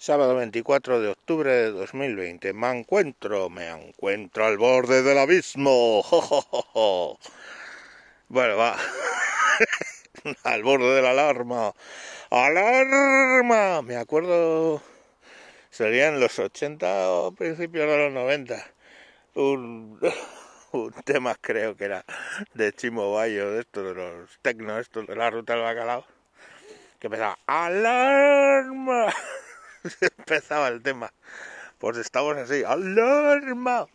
Sábado 24 de octubre de 2020. Me encuentro, me encuentro al borde del abismo. Bueno, va. al borde de la alarma. ¡Alarma! Me acuerdo. Serían los 80 o principios de los 90. Un, tema creo que era de Chimo Bayo, de estos de los tecnos, estos de la ruta del bacalao. Que empezaba ¡Alarma! empezaba el tema. Pues estamos así, ¡alarma!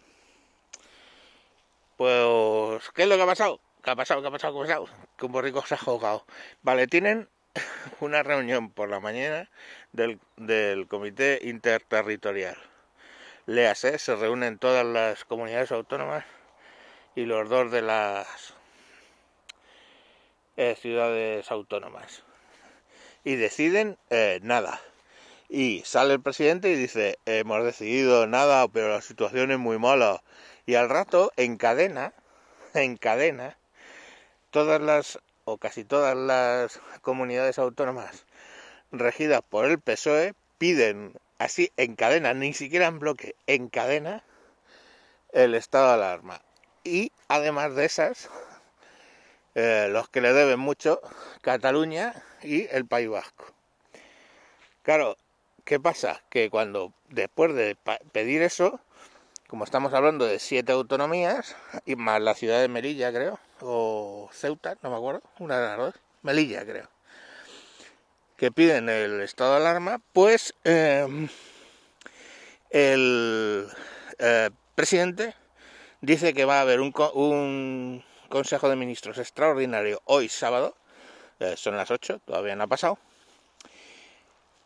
Pues, ¿qué es lo que ha pasado? ¿Qué ha pasado? ¿Qué ha pasado? ¿Qué ha pasado? Que un borrico se ha jugado. Vale, tienen una reunión por la mañana del, del comité interterritorial. Léase, se reúnen todas las comunidades autónomas y los dos de las eh, ciudades autónomas. Y deciden eh, nada. Y sale el presidente y dice, hemos decidido nada, pero la situación es muy mala. Y al rato encadena, encadena, todas las, o casi todas las comunidades autónomas regidas por el PSOE piden así en cadena, ni siquiera en bloque, en cadena, el estado de alarma. Y además de esas, eh, los que le deben mucho, Cataluña y el País Vasco. Claro, ¿qué pasa? Que cuando después de pedir eso, como estamos hablando de siete autonomías, y más la ciudad de Melilla, creo, o Ceuta, no me acuerdo, una de las dos, Melilla, creo, que piden el estado de alarma, pues eh, el eh, presidente dice que va a haber un, un, Consejo de Ministros extraordinario hoy sábado, eh, son las 8, todavía no ha pasado,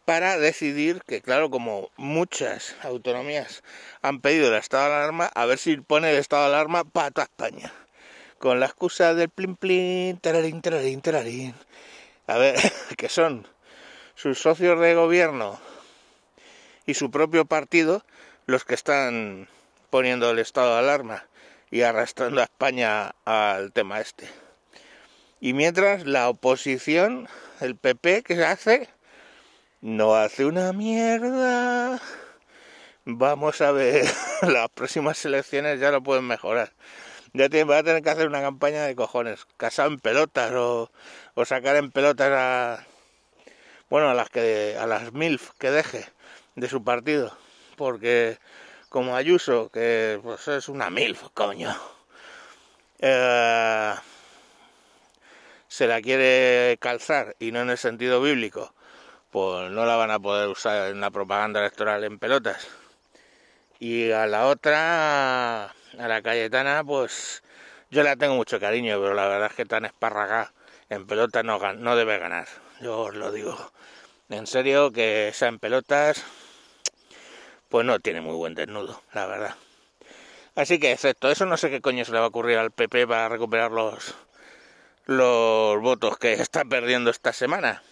para decidir que, claro, como muchas autonomías han pedido el estado de alarma, a ver si pone el estado de alarma para toda España. Con la excusa del plin plin, tararín, tararín, tararín. A ver, que son sus socios de gobierno y su propio partido los que están poniendo el estado de alarma y arrastrando a España al tema este. Y mientras la oposición, el PP que se hace, no hace una mierda. Vamos a ver, las próximas elecciones ya lo pueden mejorar. Ya tiene, va a tener que hacer una campaña de cojones, casar en pelotas o, o sacar en pelotas a, bueno, a las que, a las MILF que deje de su partido, porque como Ayuso, que pues es una MILF, coño, eh, se la quiere calzar y no en el sentido bíblico, pues no la van a poder usar en la propaganda electoral en pelotas. Y a la otra, a la Cayetana, pues yo la tengo mucho cariño, pero la verdad es que tan esparragada en pelotas no, no debe ganar, yo os lo digo. En serio que esa en pelotas pues no tiene muy buen desnudo, la verdad. Así que, excepto eso, no sé qué coño se le va a ocurrir al PP para recuperar los, los votos que está perdiendo esta semana.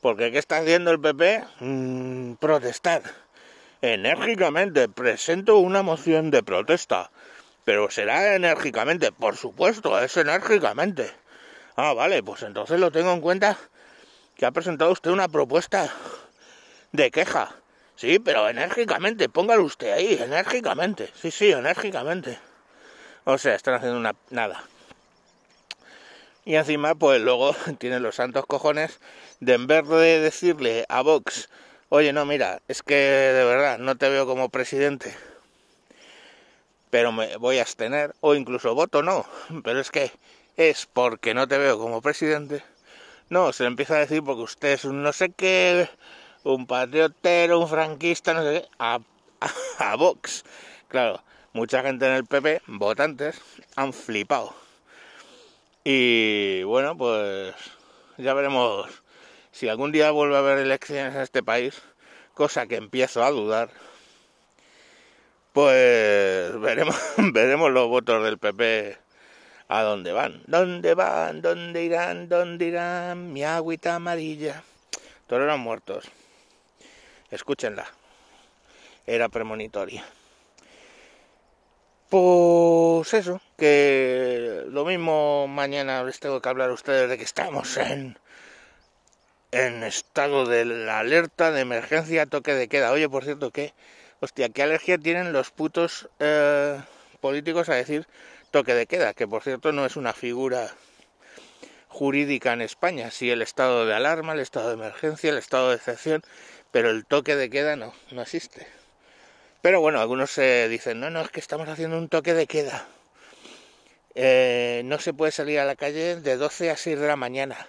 Porque ¿qué está haciendo el PP? Mm, protestar. Enérgicamente presento una moción de protesta. Pero será enérgicamente, por supuesto, es enérgicamente. Ah, vale, pues entonces lo tengo en cuenta que ha presentado usted una propuesta de queja. Sí, pero enérgicamente, póngalo usted ahí, enérgicamente. Sí, sí, enérgicamente. O sea, están haciendo una nada. Y encima, pues luego tienen los santos cojones de en vez de decirle a Vox, oye, no, mira, es que de verdad no te veo como presidente, pero me voy a abstener, o incluso voto no, pero es que es porque no te veo como presidente. No, se le empieza a decir porque usted es un no sé qué, un patriotero, un franquista, no sé qué, a, a, Vox. Claro, mucha gente en el PP, votantes, han flipado. Y bueno, pues ya veremos si algún día vuelve a haber elecciones en este país, cosa que empiezo a dudar. Pues veremos, veremos los votos del PP a dónde van. ¿Dónde van? ¿Dónde irán? ¿Dónde irán? Mi agüita amarilla. Todos eran muertos. Escúchenla. Era premonitoria. Pues eso, que lo mismo mañana les tengo que hablar a ustedes de que estamos en en estado de la alerta de emergencia, toque de queda. Oye, por cierto, ¿qué? Hostia, ¿qué alergia tienen los putos eh, políticos a decir toque de queda? Que por cierto no es una figura jurídica en España. Sí, el estado de alarma, el estado de emergencia, el estado de excepción, pero el toque de queda no, no existe. Pero bueno, algunos se dicen, no, no, es que estamos haciendo un toque de queda. Eh, no se puede salir a la calle de 12 a 6 de la mañana.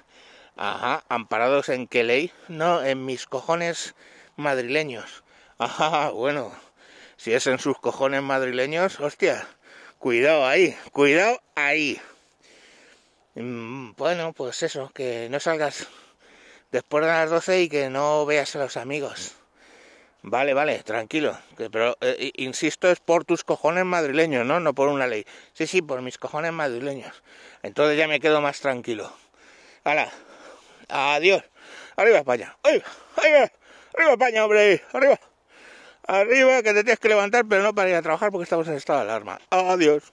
Ajá, amparados en qué ley? No, en mis cojones madrileños. Ajá, bueno, si es en sus cojones madrileños, hostia, cuidado ahí, cuidado ahí. Mm, bueno, pues eso, que no salgas después de las 12 y que no veas a los amigos. Vale, vale, tranquilo. Pero, eh, insisto, es por tus cojones madrileños, ¿no? No por una ley. Sí, sí, por mis cojones madrileños. Entonces ya me quedo más tranquilo. Hala, adiós. Arriba España. Arriba, arriba, arriba España, hombre. Arriba. Arriba, que te tienes que levantar, pero no para ir a trabajar porque estamos en estado de alarma. Adiós.